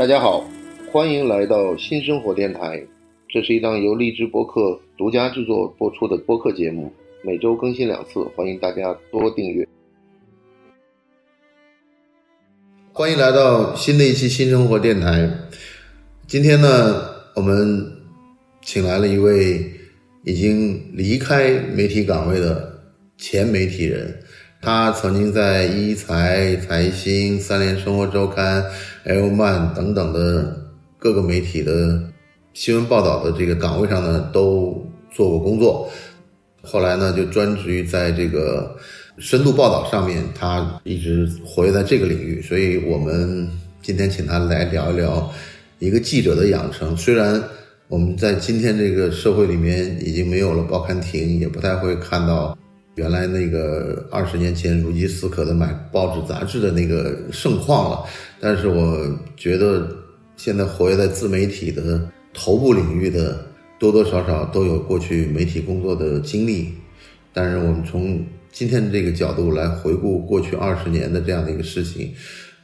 大家好，欢迎来到新生活电台。这是一档由荔枝播客独家制作播出的播客节目，每周更新两次，欢迎大家多订阅。欢迎来到新的一期新生活电台。今天呢，我们请来了一位已经离开媒体岗位的前媒体人。他曾经在一财、财新、三联生活周刊、L 曼等等的各个媒体的新闻报道的这个岗位上呢，都做过工作。后来呢，就专职于在这个深度报道上面，他一直活跃在这个领域。所以我们今天请他来聊一聊一个记者的养成。虽然我们在今天这个社会里面已经没有了报刊亭，也不太会看到。原来那个二十年前如饥似渴的买报纸杂志的那个盛况了，但是我觉得现在活跃在自媒体的头部领域的多多少少都有过去媒体工作的经历，但是我们从今天这个角度来回顾过去二十年的这样的一个事情，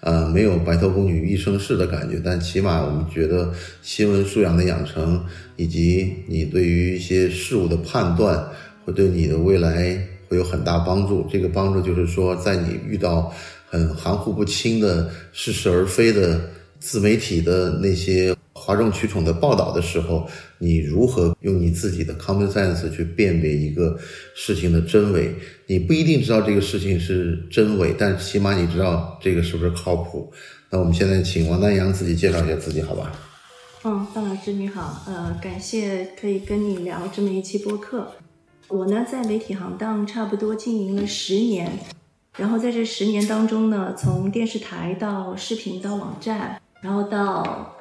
呃，没有白头宫女一生事的感觉，但起码我们觉得新闻素养的养成以及你对于一些事物的判断，会对你的未来。会有很大帮助。这个帮助就是说，在你遇到很含糊不清的、似是而非的自媒体的那些哗众取宠的报道的时候，你如何用你自己的 common sense 去辨别一个事情的真伪？你不一定知道这个事情是真伪，但起码你知道这个是不是靠谱。那我们现在请王丹阳自己介绍一下自己，好吧？嗯，范老师你好，呃，感谢可以跟你聊这么一期播客。我呢，在媒体行当差不多经营了十年，然后在这十年当中呢，从电视台到视频到网站，然后到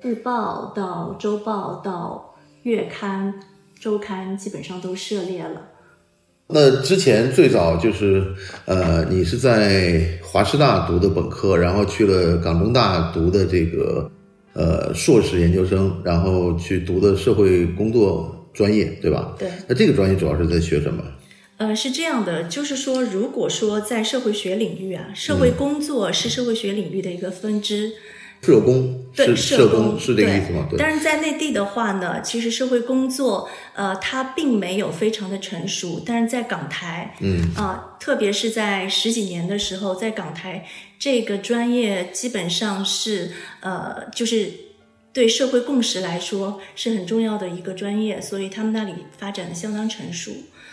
日报到周报到月刊、周刊，基本上都涉猎了。那之前最早就是，呃，你是在华师大读的本科，然后去了港中大读的这个呃硕士研究生，然后去读的社会工作。专业对吧？对。那这个专业主要是在学什么？呃，是这样的，就是说，如果说在社会学领域啊，社会工作是社会学领域的一个分支。社工对社工是这个意思吗？对。但是在内地的话呢，其实社会工作呃，它并没有非常的成熟。但是在港台，嗯啊，特别是在十几年的时候，在港台这个专业基本上是呃，就是。对社会共识来说是很重要的一个专业，所以他们那里发展的相当成熟。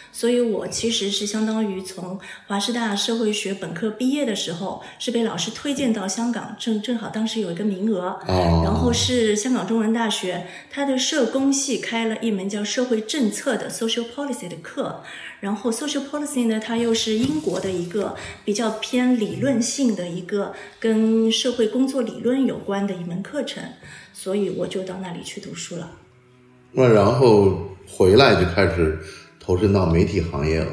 所以我其实是相当于从华师大社会学本科毕业的时候，是被老师推荐到香港，正正好当时有一个名额，然后是香港中文大学它的社工系开了一门叫社会政策的 social policy 的课，然后 social policy 呢，它又是英国的一个比较偏理论性的一个跟社会工作理论有关的一门课程。所以我就到那里去读书了。那然后回来就开始投身到媒体行业了。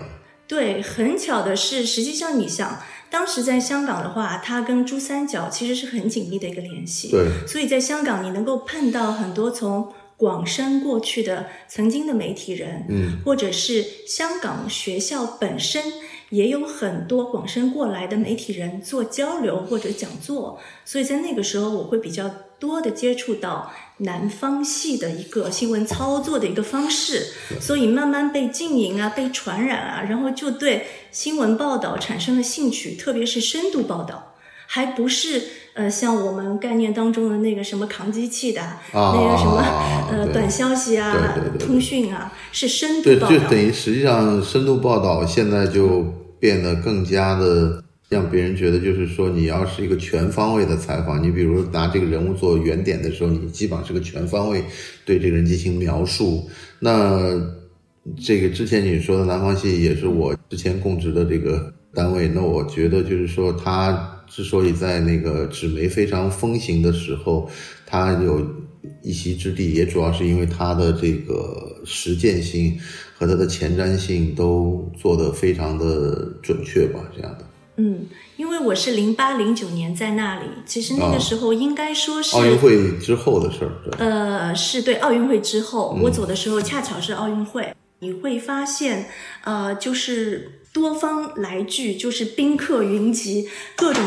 对，很巧的是，实际上你想，当时在香港的话，它跟珠三角其实是很紧密的一个联系。对。所以在香港，你能够碰到很多从广深过去的曾经的媒体人，嗯，或者是香港学校本身也有很多广深过来的媒体人做交流或者讲座。所以在那个时候，我会比较。多的接触到南方系的一个新闻操作的一个方式，所以慢慢被经营啊，被传染啊，然后就对新闻报道产生了兴趣，特别是深度报道，还不是呃像我们概念当中的那个什么扛机器的，那个什么呃短消息啊、通讯啊，是深度报道。对，就等于实际上深度报道现在就变得更加的。让别人觉得就是说，你要是一个全方位的采访，你比如拿这个人物做原点的时候，你基本上是个全方位对这个人进行描述。那这个之前你说的南方系也是我之前供职的这个单位。那我觉得就是说，他之所以在那个纸媒非常风行的时候，他有一席之地，也主要是因为他的这个实践性和他的前瞻性都做得非常的准确吧，这样的。嗯，因为我是零八零九年在那里，其实那个时候应该说是奥运会之后的事儿。呃，是对奥运会之后，我走的时候恰巧是奥运会。你会发现，呃，就是多方来聚，就是宾客云集，各种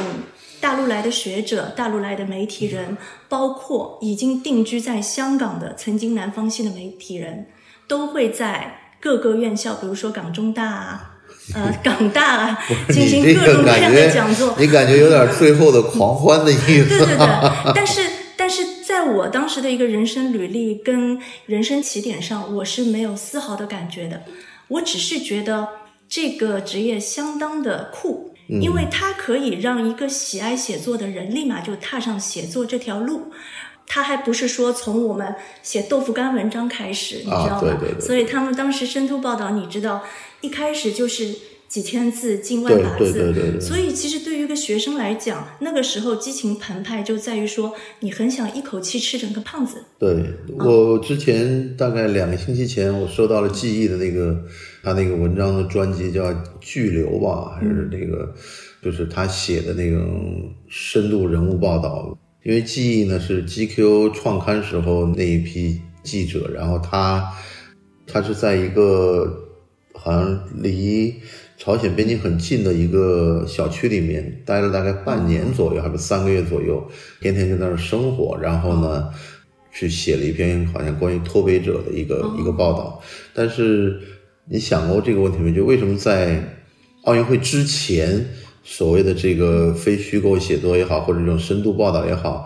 大陆来的学者、大陆来的媒体人，包括已经定居在香港的曾经南方系的媒体人，都会在各个院校，比如说港中大啊。呃，港大啊，进行各种各样的讲座，你感觉有点最后的狂欢的意思。对对对，但是但是在我当时的一个人生履历跟人生起点上，我是没有丝毫的感觉的。我只是觉得这个职业相当的酷，因为它可以让一个喜爱写作的人立马就踏上写作这条路。他还不是说从我们写豆腐干文章开始，你知道吗？所以他们当时深度报道，你知道。一开始就是几千字、近万把字，所以其实对于一个学生来讲，那个时候激情澎湃就在于说，你很想一口气吃整个胖子。对我之前大概两个星期前，我收到了记忆的那个他那个文章的专辑，叫《巨流》吧，还是那个就是他写的那种深度人物报道。因为记忆呢是 GQ 创刊时候那一批记者，然后他他是在一个。好像离朝鲜边境很近的一个小区里面待了大概半年左右，还是三个月左右，天天就在那儿生活。然后呢，去写了一篇好像关于脱北者的一个一个报道。但是你想过这个问题没？就为什么在奥运会之前，所谓的这个非虚构写作也好，或者这种深度报道也好，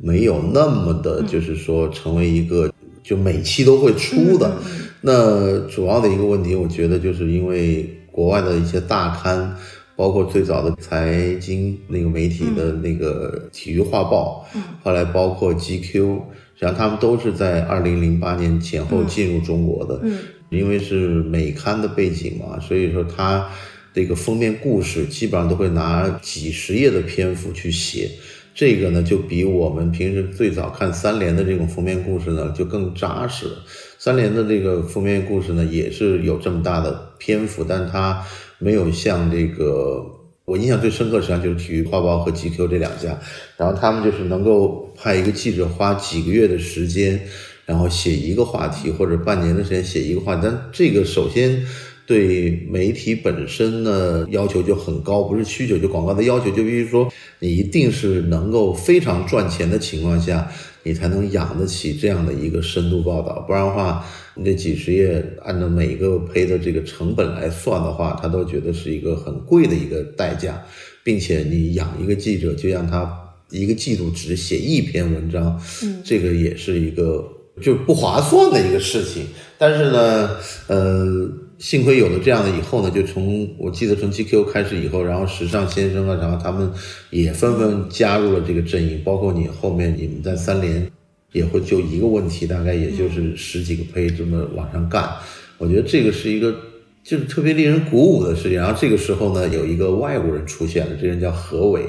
没有那么的，就是说成为一个就每期都会出的。那主要的一个问题，我觉得就是因为国外的一些大刊，包括最早的财经那个媒体的那个体育画报，后来包括 GQ，实际上他们都是在二零零八年前后进入中国的。嗯，因为是美刊的背景嘛，所以说它这个封面故事基本上都会拿几十页的篇幅去写。这个呢，就比我们平时最早看三联的这种封面故事呢，就更扎实。三联的这个封面故事呢，也是有这么大的篇幅，但它没有像这个我印象最深刻，实际上就是体育画报和 GQ 这两家，然后他们就是能够派一个记者花几个月的时间，然后写一个话题，或者半年的时间写一个话题，但这个首先。对媒体本身呢要求就很高，不是需求就广告的要求，就必须说你一定是能够非常赚钱的情况下，你才能养得起这样的一个深度报道，不然的话，你这几十页按照每个胚的这个成本来算的话，他都觉得是一个很贵的一个代价，并且你养一个记者就让他一个季度只写一篇文章，嗯，这个也是一个就不划算的一个事情，但是呢，呃。幸亏有了这样的以后呢，就从我记得从 GQ 开始以后，然后时尚先生啊，然后他们也纷纷加入了这个阵营，包括你后面你们在三联也会就一个问题，大概也就是十几个胚这么往上干。我觉得这个是一个就是特别令人鼓舞的事情。然后这个时候呢，有一个外国人出现了，这人叫何伟。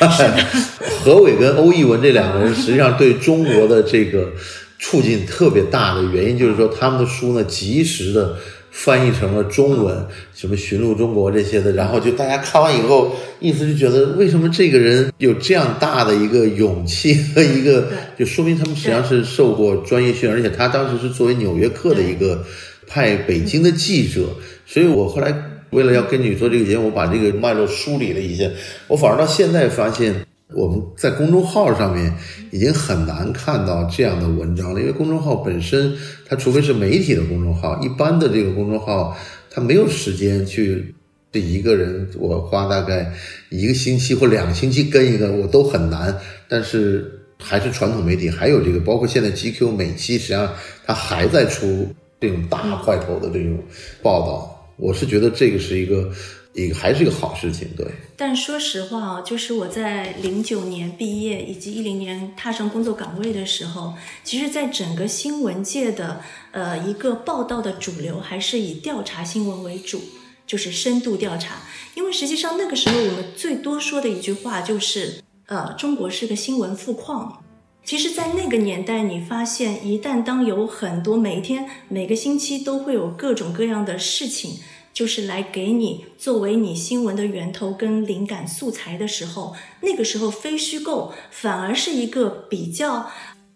何伟跟欧逸文这两个人实际上对中国的这个促进特别大的原因，就是说他们的书呢及时的。翻译成了中文，什么寻路中国这些的，然后就大家看完以后，意思就觉得为什么这个人有这样大的一个勇气和一个，就说明他们实际上是受过专业训练，而且他当时是作为《纽约客》的一个派北京的记者，所以我后来为了要跟你做这个节目，我把这个脉络梳理了一下，我反而到现在发现。我们在公众号上面已经很难看到这样的文章了，因为公众号本身，它除非是媒体的公众号，一般的这个公众号，它没有时间去这一个人，我花大概一个星期或两星期跟一个，我都很难。但是还是传统媒体还有这个，包括现在 GQ 每期实际上它还在出这种大块头的这种报道，我是觉得这个是一个。一个还是一个好事情，对。但说实话啊，就是我在零九年毕业以及一零年踏上工作岗位的时候，其实，在整个新闻界的呃一个报道的主流还是以调查新闻为主，就是深度调查。因为实际上那个时候我们最多说的一句话就是，呃，中国是个新闻富矿。其实，在那个年代，你发现一旦当有很多每天每个星期都会有各种各样的事情。就是来给你作为你新闻的源头跟灵感素材的时候，那个时候非虚构反而是一个比较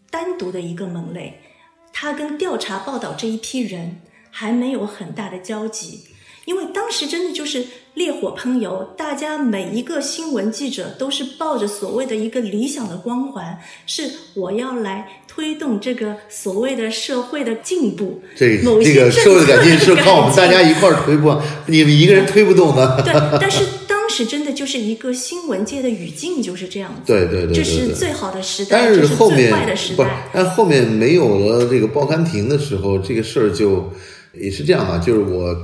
单独的一个门类，它跟调查报道这一批人还没有很大的交集。因为当时真的就是烈火烹油，大家每一个新闻记者都是抱着所谓的一个理想的光环，是我要来推动这个所谓的社会的进步。这某这个社会改进是的靠我们大家一块儿推不，你们一个人推不动的。对，但是当时真的就是一个新闻界的语境就是这样子。对对对对这是最好的时代，但这是最后面坏的时代。，但后面没有了这个报刊亭的时候，这个事儿就也是这样啊。就是我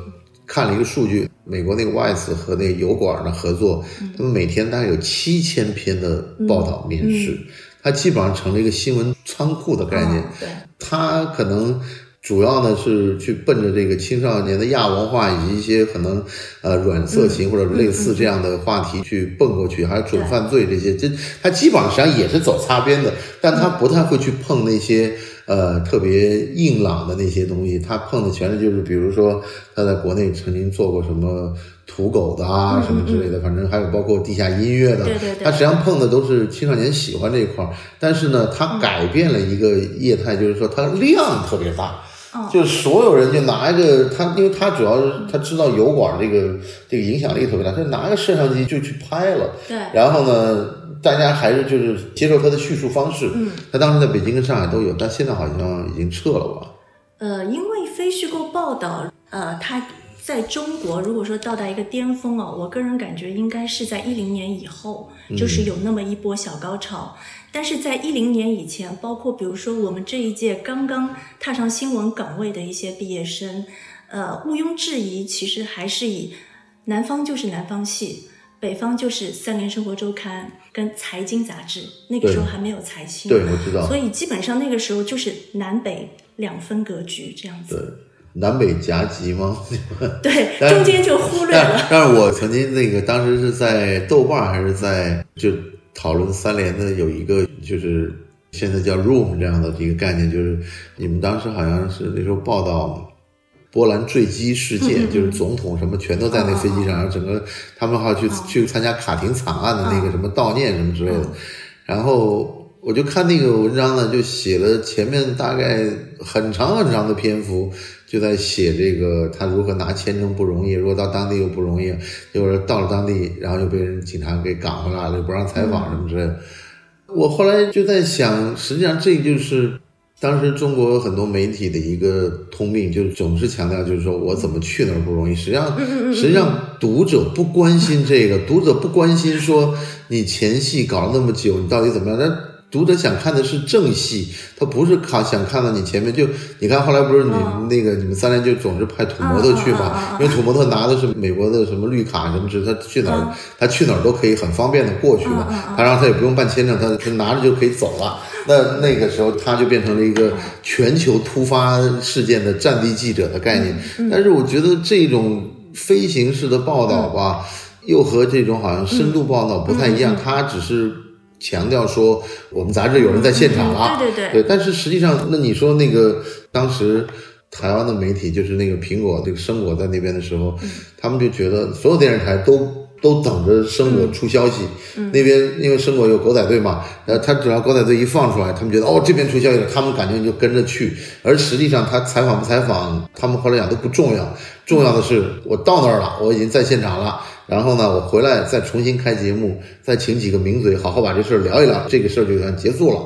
看了一个数据，美国那个 Vice 和那个油管的合作，嗯他们每天大概有七千篇的报道面试，它基本上成了一个新闻仓库的概念。嗯对，它可能主要呢是去奔着这个青少年的亚文化以及一些可能呃软色情或者类似这样的话题去蹦过去，还有准犯罪这些，这它基本上实际上也是走擦边的，但它不太会去碰那些。呃，特别硬朗的那些东西，他碰的全是就是，比如说他在国内曾经做过什么土狗的啊，什么之类的，反正还有包括地下音乐的，对对对它实际上碰的都是青少年喜欢这一块儿，但是呢，他改变了一个业态，就是说它量特别大。哦就是所有人就拿一个他，因为他主要是他知道油管这个这个影响力特别大，他拿个摄像机就去拍了。对然后呢，大家还是就是接受他的叙述方式。嗯，他当时在北京跟上海都有，但现在好像已经撤了吧？呃，因为非虚构报道，呃，它在中国如果说到达一个巅峰哦，我个人感觉应该是在一零年以后，就是有那么一波小高潮。但是在一零年以前，包括比如说我们这一届刚刚踏上新闻岗位的一些毕业生，呃，毋庸置疑，其实还是以南方就是南方系。北方就是《三联生活周刊》跟财经杂志，那个时候还没有财新，对，我知道。所以基本上那个时候就是南北两分格局这样对子，，南北夹击吗？对，中间就忽略了。但但是我曾经那个当时是在豆瓣还是在就讨论三联的有一个就是现在叫 Room 这样的一个概念，就是你们当时好像是那时候报道。波兰坠机事件，就是总统什么全都在那飞机上，然后整个他们还要去去参加卡廷惨案的那个什么悼念什么之类的，然后我就看那个文章呢，就写了前面大概很长很长的篇幅，就在写这个他如何拿签证不容易，如果到当地又不容易，就是到了当地，然后又被人警察给赶回来了，又不让采访什么之类的。我后来就在想，实际上这就是当时中国很多媒体的一个通病，就是总是强调，就是说我怎么去那儿不容易。实际上，实际上读者不关心这个，读者不关心说你前戏搞了那么久，你到底怎么样？那读者想看的是正戏，他不是看想看到你前面就你看后来不是你那个你们三联就总是派土模特去嘛，因为土模特拿的是美国的什么绿卡什么之，他去哪儿他去哪儿都可以很方便的过去嘛，他然后他也不用办签证，他他拿着就可以走了。那那个时候他就变成了一个全球突发事件的战地记者的概念，但是我觉得这种飞行式的报道吧，又和这种好像深度报道不太一样，它只是。强调说我们杂志有人在现场了，对对对，但是实际上，那你说那个当时台湾的媒体，就是那个苹果这个生果在那边的时候，他们就觉得所有电视台都都等着生果出消息，那边因为生果有狗仔队嘛，然后他只要狗仔队一放出来，他们觉得哦这边出消息了，他们感觉就跟着去，而实际上他采访不采访，他们后来讲都不重要，重要的是我到那儿了，我已经在现场了。然后呢，我回来再重新开节目，再请几个名嘴，好好把这事儿聊一聊，这个事儿就算结束了。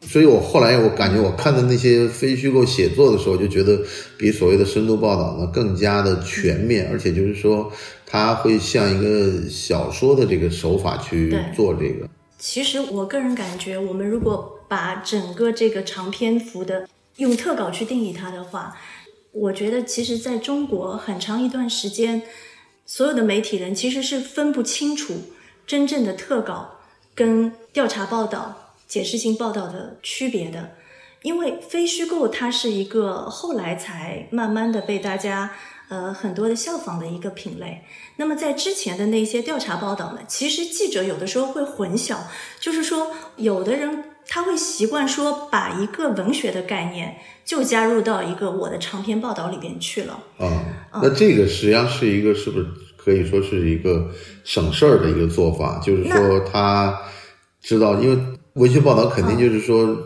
所以我后来我感觉我看的那些非虚构写作的时候，就觉得比所谓的深度报道呢更加的全面，而且就是说，它会像一个小说的这个手法去做这个。其实我个人感觉，我们如果把整个这个长篇幅的用特稿去定义它的话，我觉得其实在中国很长一段时间，所有的媒体人其实是分不清楚真正的特稿跟调查报道、解释性报道的区别的。因为非虚构它是一个后来才慢慢的被大家呃很多的效仿的一个品类。那么在之前的那些调查报道呢，其实记者有的时候会混淆，就是说有的人他会习惯说把一个文学的概念就加入到一个我的长篇报道里边去了。啊，那这个实际上是一个是不是可以说是一个省事儿的一个做法？就是说他知道，因为文学报道肯定就是说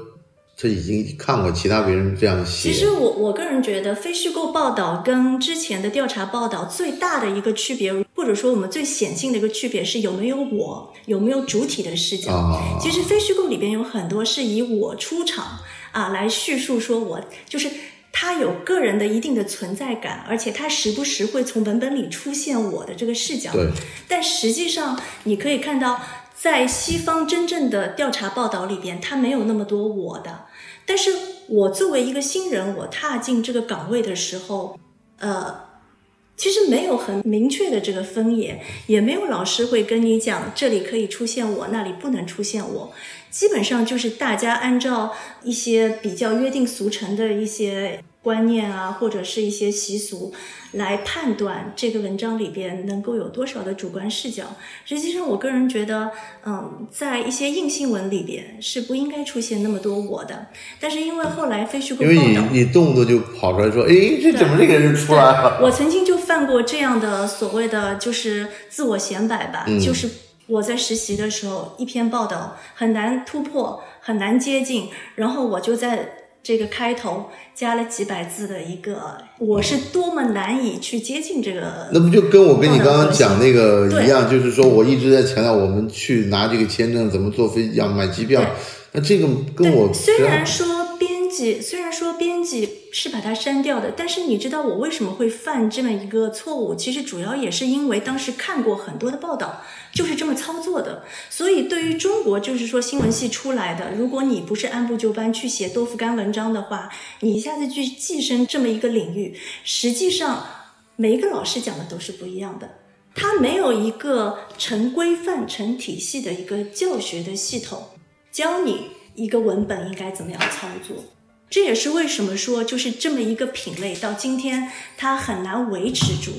他已经看过其他别人这样写。其实我我个人觉得，非虚构报道跟之前的调查报道最大的一个区别，或者说我们最显性的一个区别是有没有我，有没有主体的视角。啊其实非虚构里边有很多是以我出场啊来叙述，说我就是他有个人的一定的存在感，而且他时不时会从文本里出现我的这个视角。对，但实际上你可以看到，在西方真正的调查报道里边，它没有那么多我的。但是我作为一个新人，我踏进这个岗位的时候，呃，其实没有很明确的这个分野，也没有老师会跟你讲这里可以出现我，那里不能出现我。基本上就是大家按照一些比较约定俗成的一些观念啊，或者是一些习俗来判断这个文章里边能够有多少的主观视角。实际上，我个人觉得，嗯，在一些硬新闻里边是不应该出现那么多我的。但是因为后来非虚构因为，你你动不动就跑出来说，哎，这怎么这个人出来了？我曾经就犯过这样的所谓的就是自我显摆吧，嗯就是我在实习的时候，一篇报道很难突破，很难接近，然后我就在这个开头加了几百字的一个，我是多么难以去接近这个。那不就跟我跟你刚刚讲那个一样，就是说我一直在强调我们去拿这个签证怎么坐飞机要买机票，那这个跟我虽然说编辑，虽然说编辑是把它删掉的，但是你知道我为什么会犯这么一个错误？其实主要也是因为当时看过很多的报道，就是这么操作的。所以对于中国，就是说新闻系出来的，如果你不是按部就班去写豆腐干文章的话，你一下子去跻身这么一个领域，实际上每一个老师讲的都是不一样的。他没有一个成规范、成体系的一个教学的系统，教你一个文本应该怎么样操作。这也是为什么说，就是这么一个品类到今天它很难维持住，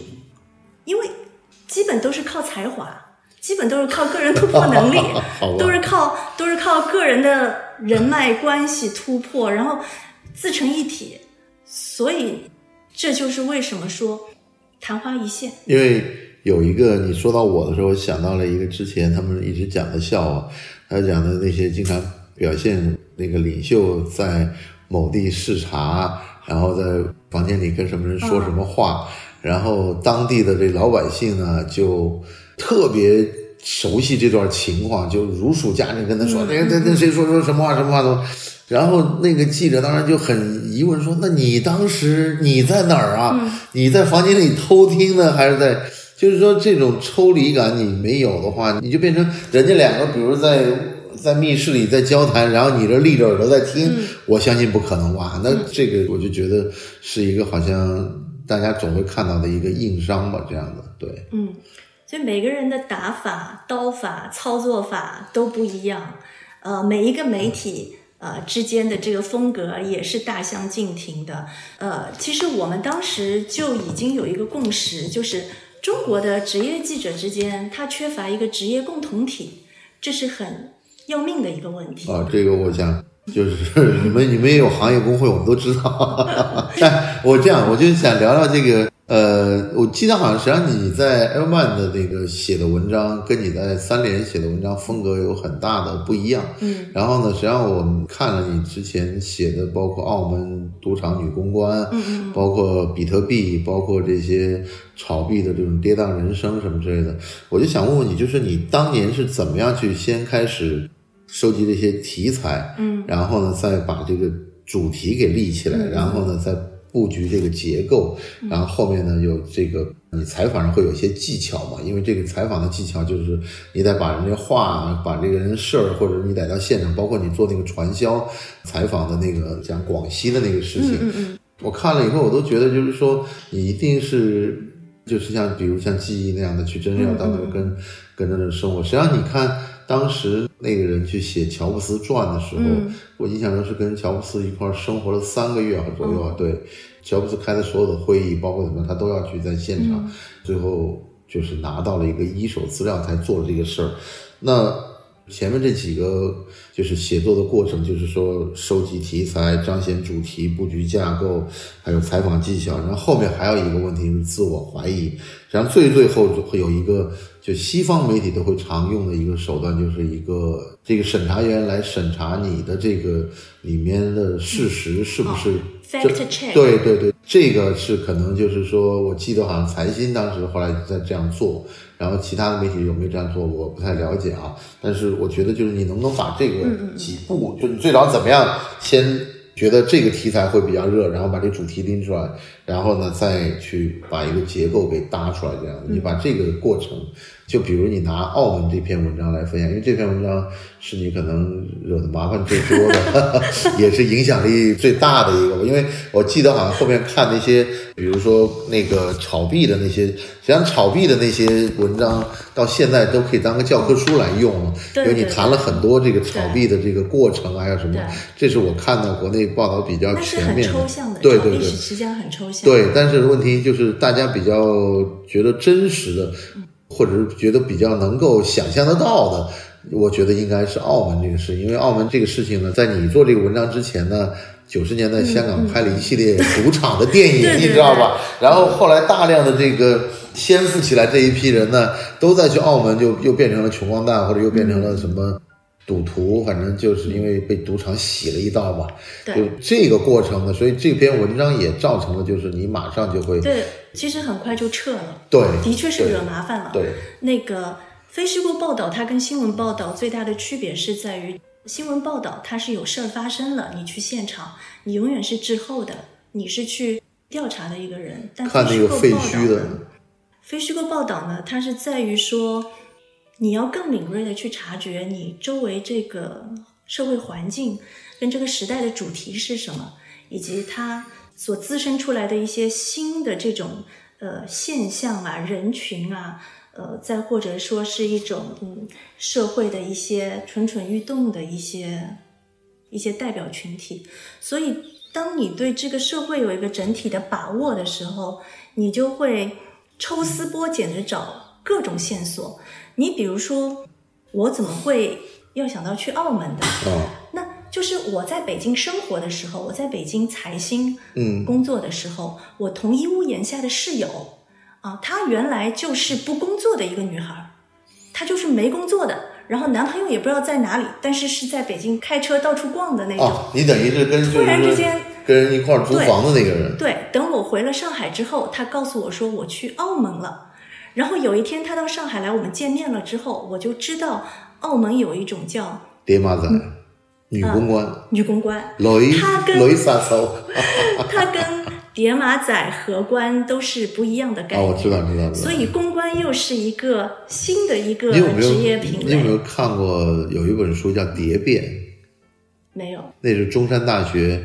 因为基本都是靠才华，基本都是靠个人突破能力，都是靠都是靠个人的人脉关系突破，然后自成一体。所以这就是为什么说昙花一现。因为有一个你说到我的时候，我想到了一个之前他们一直讲的笑话，他讲的那些经常表现那个领袖在某地视察，然后在房间里跟什么人说什么话，然后当地的这老百姓呢就特别。熟悉这段情况，就如数家珍跟他说，那个那那谁说说什么话什么话都，然后那个记者当然就很疑问说：“那你当时你在哪儿啊？你在房间里偷听呢，还是在？就是说这种抽离感你没有的话，你就变成人家两个，比如在在密室里在交谈，然后你这立着耳朵在听，我相信不可能哇。那这个我就觉得是一个好像大家总会看到的一个硬伤吧，这样的对。嗯，所以每个人的打法、刀法、操作法都不一样，呃，每一个媒体。呃，之间的这个风格也是大相径庭的。呃，其实我们当时就已经有一个共识，就是中国的职业记者之间，他缺乏一个职业共同体，这是很要命的一个问题。啊，这个我想就是 你们你们也有行业工会，我们都知道。但我这样，我就想聊聊这个。呃，我记得好像实际上你在 L man 的那个写的文章，跟你在三联写的文章风格有很大的不一样。嗯，然后呢，实际上我们看了你之前写的，包括澳门赌场女公关，嗯嗯，包括比特币，包括这些炒币的这种跌宕人生什么之类的，我就想问问你，就是你当年是怎么样去先开始收集这些题材，嗯，然后呢，再把这个主题给立起来，嗯。然后呢，再布局这个结构，然后后面呢有这个你采访上会有一些技巧嘛？因为这个采访的技巧就是你得把人家话、把这个人事儿，或者你得到现场，包括你做那个传销采访的那个讲广西的那个事情，嗯嗯我看了以后，我都觉得就是说你一定是就是像比如像记忆那样的去真正要到那儿跟、跟着那生活。实际上你看当时那个人去写乔布斯传的时候，嗯我印象中是跟乔布斯一块儿生活了三个月左右啊。对，乔布斯开的所有的会议，包括什么，他都要去在现场，最后就是拿到了一个一手资料才做了这个事儿。那前面这几个就是写作的过程，就是说收集题材、彰显主题、布局架构，还有采访技巧。然后后面还有一个问题是自我怀疑。然后最最后会有一个，就西方媒体都会常用的一个手段，就是一个这个审查员来审查你的这个里面的事实是不是 check。对对对，这个是可能就是说，我记得好像财新当时后来在这样做。然后其他的媒体有没有这样做，我不太了解啊。但是我觉得，就是你能不能把这个几步，就你最早怎么样，先觉得这个题材会比较热，然后把这主题拎出来，然后呢再去把一个结构给搭出来，这样你把这个过程。就比如你拿澳门这篇文章来分享，因为这篇文章是你可能惹的麻烦最多的，也是影响力最大的一个。因为我记得好像后面看那些，比如说那个炒币的那些，实际上炒币的那些文章到现在都可以当个教科书来用了，因为你谈了很多这个炒币的这个过程啊，还有什么，这是我看到国内报道比较全面抽象的，对对对，实际上很抽象。对，但是问题就是大家比较觉得真实的。或者是觉得比较能够想象得到的，我觉得应该是澳门这个事，因为澳门这个事情呢，在你做这个文章之前呢，九十年代香港拍了一系列赌场的电影，你知道吧？然后后来大量的这个先富起来这一批人呢，都在去澳门，就又变成了穷光蛋，或者又变成了什么赌徒，反正就是因为被赌场洗了一道嘛。就这个过程呢，所以这篇文章也造成了，就是你马上就会对。其实很快就撤了，对，的确是惹麻烦了。对，那个非虚构报道，它跟新闻报道最大的区别是在于，新闻报道它是有事儿发生了，你去现场，你永远是滞后的，你是去调查的一个人。但看那个废墟的，非虚构报道呢，它是在于说，你要更敏锐的去察觉你周围这个社会环境跟这个时代的主题是什么，以及它。所滋生出来的一些新的这种呃现象啊、人群啊，呃，再或者说是一种嗯社会的一些蠢蠢欲动的一些一些代表群体。所以，当你对这个社会有一个整体的把握的时候，你就会抽丝剥茧的找各种线索。你比如说，我怎么会要想到去澳门的？那。就是我在北京生活的时候，我在北京财新嗯工作的时候，我同一屋檐下的室友啊，她原来就是不工作的一个女孩，她就是没工作的，然后男朋友也不知道在哪里，但是是在北京开车到处逛的那种。你等于是跟突然之间跟人一块租房的那个人。对，等我回了上海之后，他告诉我说我去澳门了，然后有一天他到上海来，我们见面了之后，我就知道澳门有一种叫爹妈仔。女公关，女公关，她跟她 跟叠马仔、荷官都是不一样的概念。哦，我知道，知道。所以公关又是一个新的一个职业品类。你有没有看过有一本书叫《蝶变》？没有。那是中山大学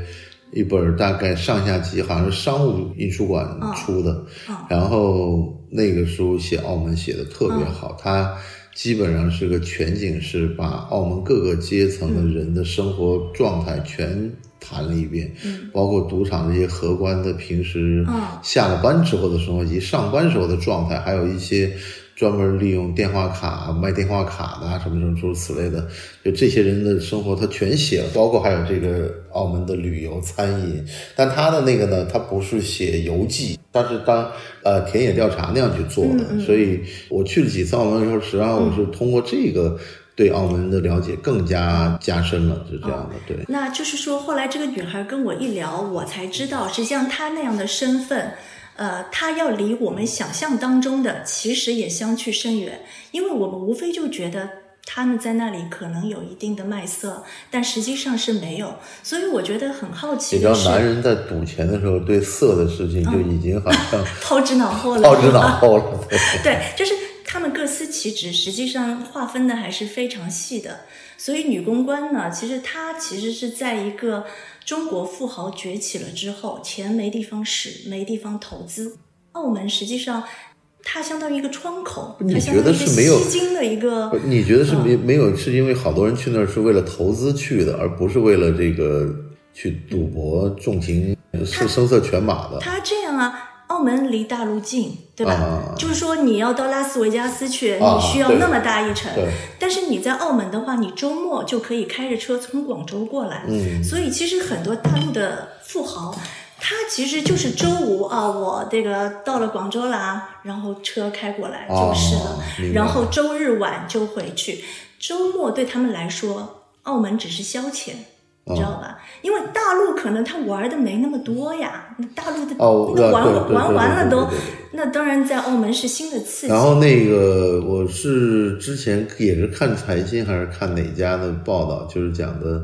一本大概上下集，好像是商务印书馆出的。然后那个书写澳门写的特别好，他。基本上是个全景式，把澳门各个阶层的人的生活状态全谈了一遍，包括赌场这些荷官的平时下了班之后的生活，以及上班时候的状态，还有一些。专门利用电话卡卖电话卡的什么什么诸如此类的，就这些人的生活他全写了，包括还有这个澳门的旅游餐饮。但他的那个呢，他不是写游记，他是当呃田野调查那样去做的。所以我去了几次澳门的时候，实际上我是通过这个对澳门的了解更加加深了，是这样的。对，那就是说后来这个女孩跟我一聊，我才知道，实际上她那样的身份。呃，他要离我们想象当中的其实也相去甚远，因为我们无非就觉得他们在那里可能有一定的卖色，但实际上是没有。所以我觉得很好奇。你知道，男人在赌钱的时候，对色的事情就已经好像 抛之脑后了。抛之脑后了。对，就是他们各司其职，实际上划分的还是非常细的。所以女公关呢，其实她其实是在一个。中国富豪崛起了之后，钱没地方使，没地方投资。澳门实际上，它相当于一个窗口，你觉得是没有吸金的一个？你觉得是没没有？是因为好多人去那儿是为了投资去的，而不是为了这个去赌博、重情、是声色犬马的。他这样啊。澳门离大陆近，对吧？啊就是说你要到拉斯维加斯去，啊你需要那么大一程。但是你在澳门的话，你周末就可以开着车从广州过来。嗯所以其实很多大陆的富豪，他其实就是周五啊，我这个到了广州啦，然后车开过来就是了，然后周日晚就回去。周末对他们来说，澳门只是消遣。你知道吧？因为大陆可能他玩的没那么多呀，大陆的、哦那玩玩完了都那当然在澳门是新的刺激。然后那个我是之前也是看财经还是看哪家的报道，就是讲的，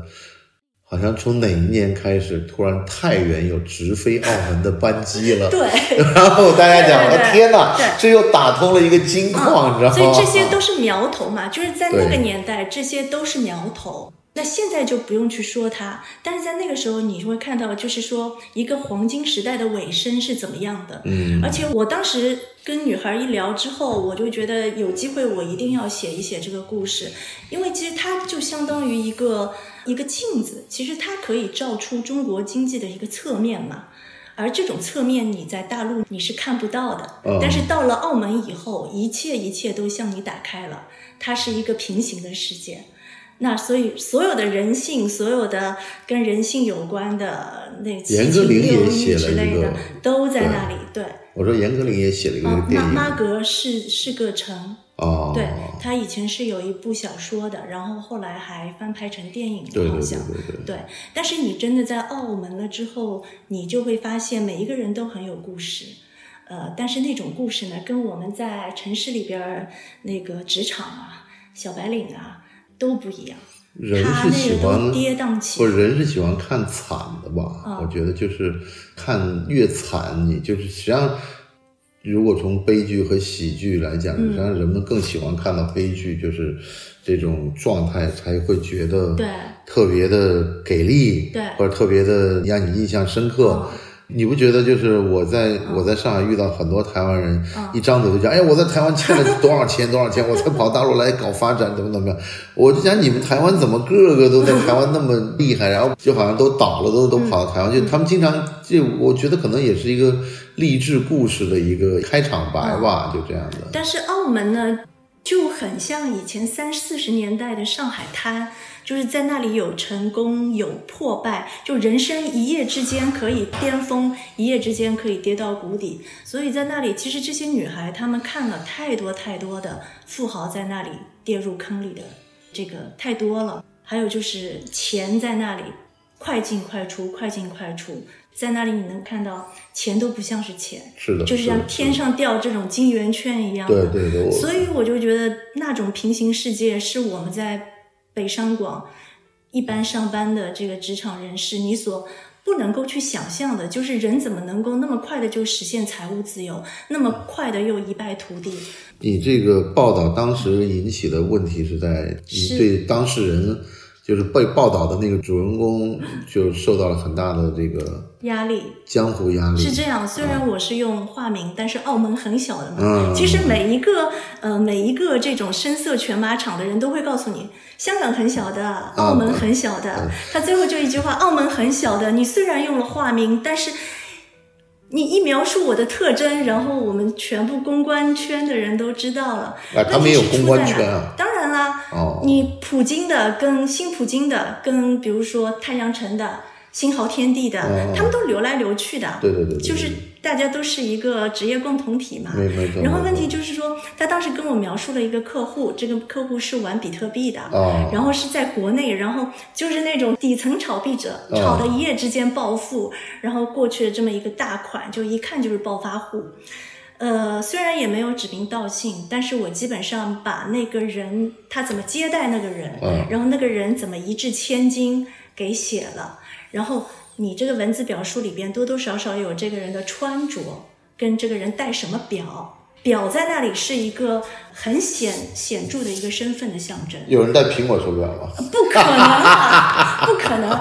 好像从哪一年开始，突然太原有直飞澳门的班机了。对，然后大家讲，对对对哦天哪，这又打通了一个金矿，你知道吗？所以这些都是苗头嘛，就是在那个年代，这些都是苗头。那现在就不用去说它，但是在那个时候，你会看到，就是说一个黄金时代的尾声是怎么样的。嗯，而且我当时跟女孩一聊之后，我就觉得有机会我一定要写一写这个故事，因为其实它就相当于一个一个镜子，其实它可以照出中国经济的一个侧面嘛。而这种侧面你在大陆你是看不到的，嗯但是到了澳门以后，一切一切都向你打开了，它是一个平行的世界。那所以所有的人性，所有的跟人性有关的那七严歌情苓也六欲写了一个之类的，都在那里。对，我说严歌苓也写了一个啊，电影马马格是是个城，哦，对他以前是有一部小说的，然后后来还翻拍成电影对对对好像。对但是你真的在澳门了之后，你就会发现每一个人都很有故事，呃，但是那种故事呢，跟我们在城市里边儿那个职场啊、小白领啊都不一样。人是喜欢跌宕起不，伏，人是喜欢看惨的吧？啊我觉得就是看越惨，你就是实际上，如果从悲剧和喜剧来讲，嗯实际上人们更喜欢看到悲剧，就是这种状态才会觉得对特别的给力，对或者特别的让你印象深刻。嗯你不觉得就是我在我在上海遇到很多台湾人，嗯一张嘴就讲，哎，我在台湾欠了多少钱多少钱，我才跑大陆来搞发展，怎么怎么样？我就讲你们台湾怎么个个都在台湾那么厉害，然后就好像都倒了，都都跑到台湾嗯去。他们经常就我觉得可能也是一个励志故事的一个开场白吧，就这样的。但是澳门呢，就很像以前三四十年代的上海滩，就是在那里有成功有破败，就人生一夜之间可以巅峰，一夜之间可以跌到谷底。所以在那里，其实这些女孩她们看了太多太多的富豪在那里跌入坑里的这个太多了，还有就是钱在那里快进快出，快进快出。在那里你能看到钱都不像是钱，是的，就是像天上掉这种金圆券一样的。对对对，所以我就觉得那种平行世界是我们在北上广一般上班的这个职场人士，你所不能够去想象的，就是人怎么能够那么快的就实现财务自由，那么快的又一败涂地。你这个报道当时引起的问题是在你对当事人，就是被报道的那个主人公，就受到了很大的这个压力江湖压力。是这样，虽然我是用化名，但是澳门很小的嘛。嗯其实每一个呃每一个这种声色犬马场的人都会告诉你，香港很小的，澳门很小的。他最后就一句话，澳门很小的，你虽然用了化名，但是。你一描述我的特征，然后我们全部公关圈的人都知道了。啊他们有公关圈啊当然啦，哦你普京的跟新普京的，跟比如说太阳城的、新濠天地的，哦他们都流来流去的。对对对对就是大家都是一个职业共同体嘛。然后问题就是说，他当时跟我描述了一个客户，这个客户是玩比特币的，哦然后是在国内，然后就是那种底层炒币者，哦炒的一夜之间暴富，然后过去的这么一个大款，就一看就是暴发户。呃，虽然也没有指名道姓，但是我基本上把那个人他怎么接待那个人，嗯然后那个人怎么一掷千金给写了，然后你这个文字表述里边多多少少有这个人的穿着，跟这个人戴什么表，表在那里是一个很显显著的一个身份的象征。有人戴苹果手表吗？不可能啊，不可能！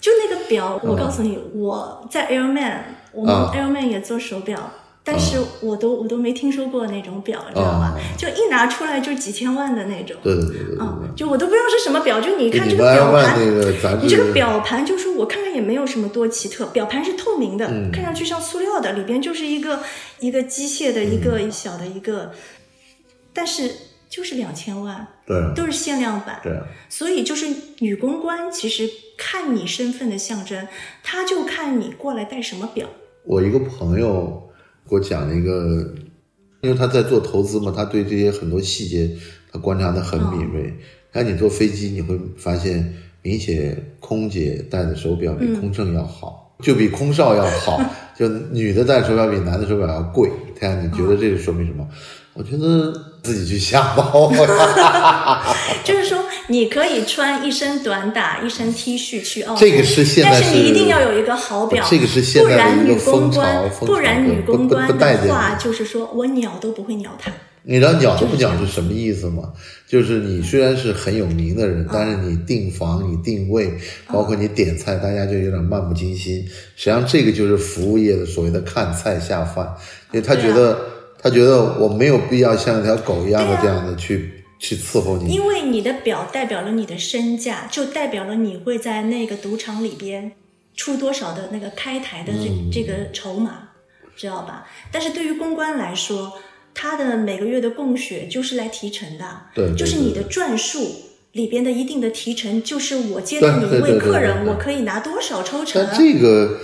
就那个表，我告诉你，我在 Airman，我们啊 Airman 也做手表，但是我都我都没听说过那种表，知道吧？就一拿出来就几千万的那种。对对对。啊，就我都不知道是什么表，就你看这个表盘，你这个表盘就是我看看也没有什么多奇特，表盘是透明的，看上去像塑料的，里边就是一个一个机械的一个小的一个，但是就是两千万，对，都是限量版，对。所以就是女公关其实看你身份的象征，他就看你过来戴什么表。我一个朋友。给我讲了一个，因为他在做投资嘛，他对这些很多细节他观察的很敏锐。看你坐飞机，你会发现明显空姐戴的手表比空乘要好，就比空少要好，就女的戴手表比男的手表要贵。太阳，你觉得这个说明什么？我觉得自己去瞎包。就是说，你可以穿一身短打、一身 T 恤去澳门，这个是现在，但是你一定要有一个好表，这个是现在的一个风潮。不然女公关的话，就是说我鸟都不会鸟他。你知道鸟都不鸟是什么意思吗？就是你虽然是很有名的人，但是你订房、你定位，包括你点菜，大家就有点漫不经心。实际上，这个就是服务业的所谓的看菜下饭，因为他觉得他觉得我没有必要像一条狗一样的这样的去去伺候你。因为你的表代表了你的身价，就代表了你会在那个赌场里边出多少的那个开台的这这个筹码，知道吧？但是对于公关来说。他的每个月的供血就是来提成的，对，就是你的转数里边的一定的提成，就是我接待你一位客人，我可以拿多少抽成。但这个，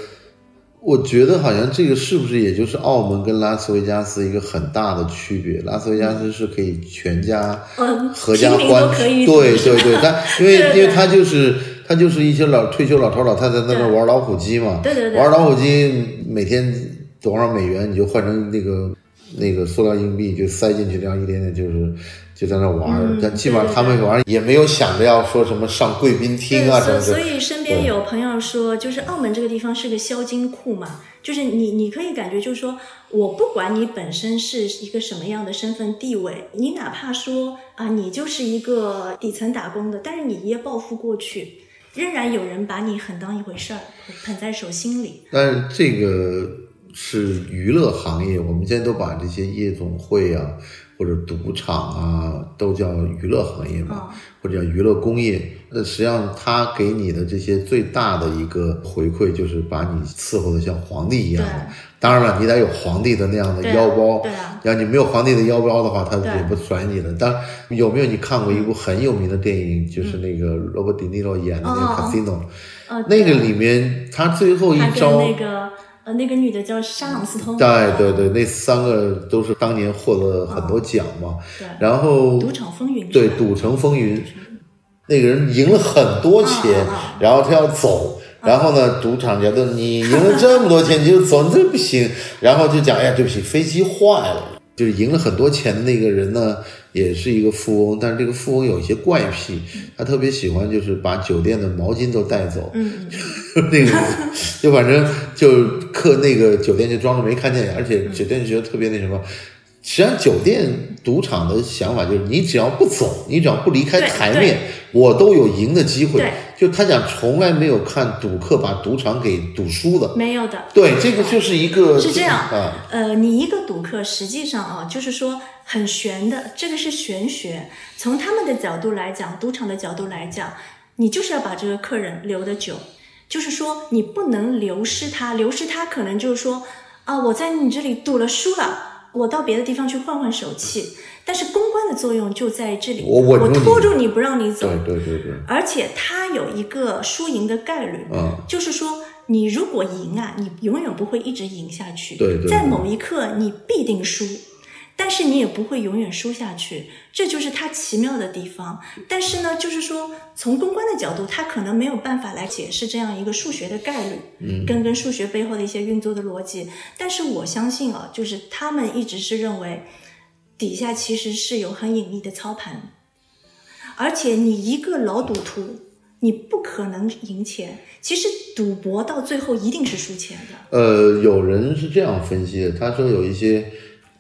我觉得好像这个是不是也就是澳门跟拉斯维加斯一个很大的区别？拉斯维加斯是可以全家、嗯，合家欢，对对对，但因为 因为他就是他就是一些老退休老头老太太在那玩老虎机嘛，对对对，玩老虎机每天多少美元你就换成那个。那个塑料硬币就塞进去，这样一点点就是就在那玩儿。但基本上他们玩也没有想着要说什么上贵宾厅啊什么的。所以身边有朋友说，就是澳门这个地方是个销金库嘛，就是你你可以感觉就是说，我不管你本身是一个什么样的身份地位，你哪怕说啊，你就是一个底层打工的，但是你一夜暴富过去，仍然有人把你很当一回事儿，捧在手心里。但是这个。是娱乐行业，我们现在都把这些夜总会啊，或者赌场啊，都叫娱乐行业嘛，或者叫娱乐工业。那实际上，他给你的这些最大的一个回馈，就是把你伺候的像皇帝一样。当然了，你得有皇帝的那样的腰包。对啊。要你没有皇帝的腰包的话，他也不甩你的。当有没有你看过一部很有名的电影，就是那个罗伯·迪尼罗演的那个《Casino》，那个里面他最后一招。那个。呃，那个女的叫沙朗斯通。对对对，那三个都是当年获了很多奖嘛。对。然后。赌场风云。对，赌城风云。那个人赢了很多钱，然后他要走，然后呢，赌场觉得你赢了这么多钱你就走，这不行，然后就讲，哎呀，对不起，飞机坏了。就是赢了很多钱的那个人呢，也是一个富翁，但是这个富翁有一些怪癖，他特别喜欢就是把酒店的毛巾都带走，那个 就反正就客那个酒店就装着没看见，而且酒店觉得特别那什么。实际上，酒店赌场的想法就是，你只要不走，你只要不离开台面，我都有赢的机会。就他讲，从来没有看赌客把赌场给赌输的，没有的。对，这个就是一个是这样啊。呃，你一个赌客，实际上啊，就是说很玄的，这个是玄学。从他们的角度来讲，赌场的角度来讲，你就是要把这个客人留得久，就是说你不能流失他，流失他可能就是说啊，我在你这里赌了输了。我到别的地方去换换手气，但是公关的作用就在这里，我拖住你不让你走，对对对对，而且它有一个输赢的概率，嗯，就是说你如果赢啊，你永远不会一直赢下去，对对，在某一刻你必定输。但是你也不会永远输下去，这就是它奇妙的地方。但是呢，就是说从公关的角度，它可能没有办法来解释这样一个数学的概率，嗯，跟跟数学背后的一些运作的逻辑。但是我相信啊，就是他们一直是认为底下其实是有很隐秘的操盘，而且你一个老赌徒，你不可能赢钱。其实赌博到最后一定是输钱的。呃，有人是这样分析的，他说有一些。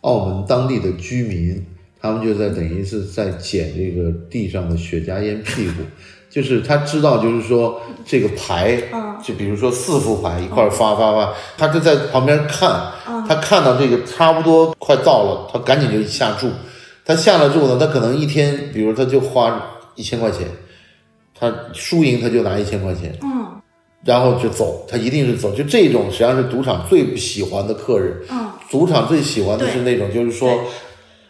澳门当地的居民，他们就在等于是在捡这个地上的雪茄烟屁股，就是他知道，就是说这个牌，就比如说四副牌一块发发发，他就在旁边看，他看到这个差不多快到了，他赶紧就下注。他下了注呢，他可能一天，比如他就花一千块钱，他输赢他就拿一千块钱，嗯然后就走，他一定是走。就这种实际上是赌场最不喜欢的客人。嗯，赌场最喜欢的是那种，就是说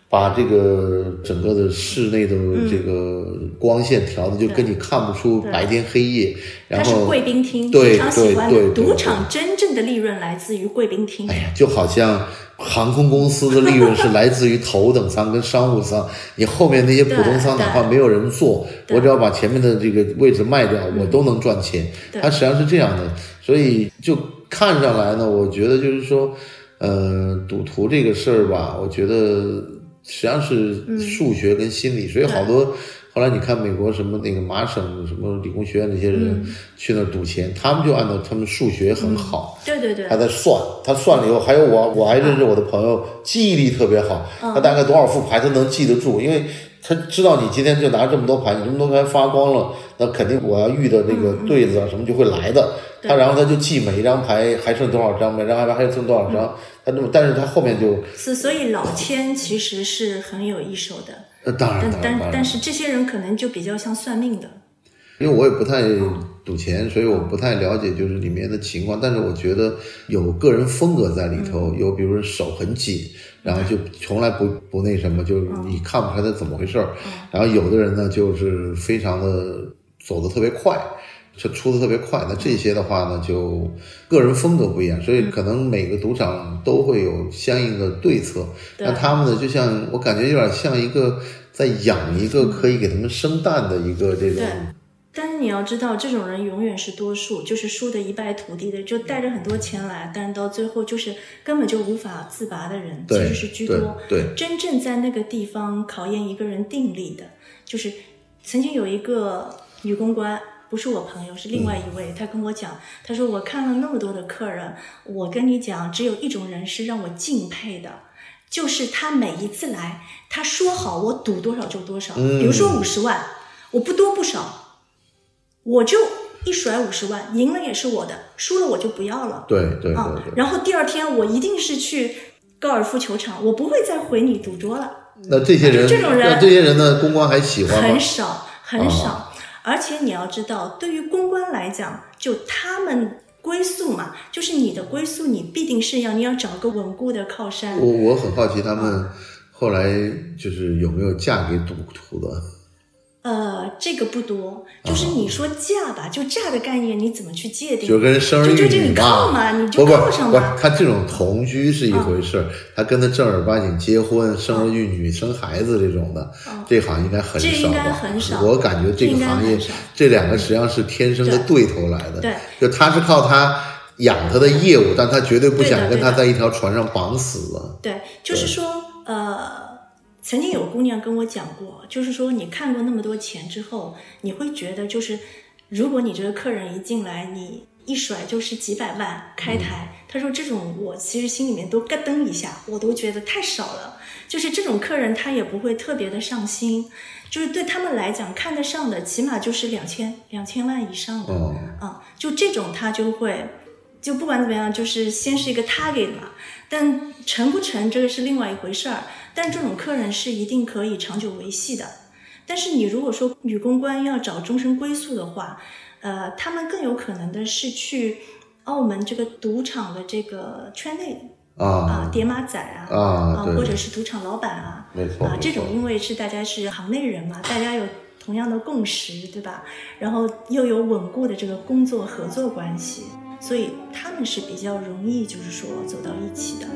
把这个整个的室内的这个光线调的，就跟你看不出白天黑夜。然后，它是贵宾厅，对非常喜欢对对对赌场真正的利润来自于贵宾厅。哎。呀，就好像航空公司的利润是来自于头等舱跟商务舱，你后面那些普通舱哪怕没有人坐，我只要把前面的这个位置卖掉，我都能赚钱。它实际上是这样的，所以就看上来呢，我觉得就是说，呃，赌徒这个事儿吧，我觉得实际上是数学跟心理，所以好多。后来你看美国什么那个麻省什么理工学院那些人去那儿赌钱，他们就按照他们数学很好，对对对。他，在算，他算了以后，还有我我还认识我的朋友，记忆力特别好，他大概多少副牌他能记得住，因为他知道你今天就拿这么多牌，你这么多牌发光了，那肯定我要遇的那个对子啊什么就会来的。他然后他就记每一张牌还剩多少张，每张牌还剩多少张，他那么但是他后面就，是所以老千其实是很有一手的，呃当然但但但，是这些人可能就比较像算命的。因为我也不太赌钱，所以我不太了解就是里面的情况。但是我觉得有个人风格在里头，有比如说手很紧，然后就从来不不那什么，就是你看不出来他怎么回事儿。然后有的人呢，就是非常的走的特别快。就出的特别快，那这些的话呢，就个人风格不一样，所以可能每个赌场都会有相应的对策。对那他们呢，就像我感觉有点像一个在养一个可以给他们生蛋的一个这种对但是你要知道，这种人永远是多数，就是输得一败涂地的，就带着很多钱来，但是到最后就是根本就无法自拔的人，其实是居对多。对真正在那个地方考验一个人定力的，就是曾经有一个女公关。不是我朋友，是另外一位。他跟我讲，他说我看了那么多的客人，我跟你讲，只有一种人是让我敬佩的，就是他每一次来，他说好我赌多少就多少，比如说五十万，我不多不少，我就一甩五十万，赢了也是我的，输了我就不要了。对对对啊，。然后第二天我一定是去高尔夫球场，我不会再回你赌桌了，那这些人，这种人那这些人呢，公关还喜欢吗很？少很少。啊而且你要知道，对于公关来讲，就他们归宿嘛，就是你的归宿，你必定是要你要找个稳固的靠山。我我很好奇，他们后来就是有没有嫁给赌徒的？呃，这个不多，就是你说嫁吧，就嫁的概念，你怎么去界定？就跟生儿育就就你女靠嘛，你就不不不靠上嘛，。他这种同居是一回事儿，他跟他正儿八经结婚、生儿育女、生孩子这种的，这行应该很这应该少吧？很少我感觉这个行业这两个实际上是天生的对头来的。对，就他是靠他养他的业务，但他绝对不想跟他在一条船上绑死了。对，就是说，呃，曾经有姑娘跟我讲过，就是说你看过那么多钱之后，你会觉得就是，如果你这个客人一进来，你一甩就是几百万开台，她说这种我其实心里面都咯噔一下，我都觉得太少了。就是这种客人他也不会特别的上心，就是对他们来讲看得上的起码就是两千两千万以上的。哦，啊，就这种他就会，就不管怎么样，就是先是一个 target 嘛，但成不成这个是另外一回事儿。但这种客人是一定可以长久维系的。但是你如果说女公关要找终身归宿的话，呃，他们更有可能的是去澳门这个赌场的这个圈内啊啊，叠马仔啊啊对或者是赌场老板啊，没错，啊这种因为是大家是行内人嘛，大家有同样的共识，对吧？然后又有稳固的这个工作合作关系，所以他们是比较容易就是说走到一起的。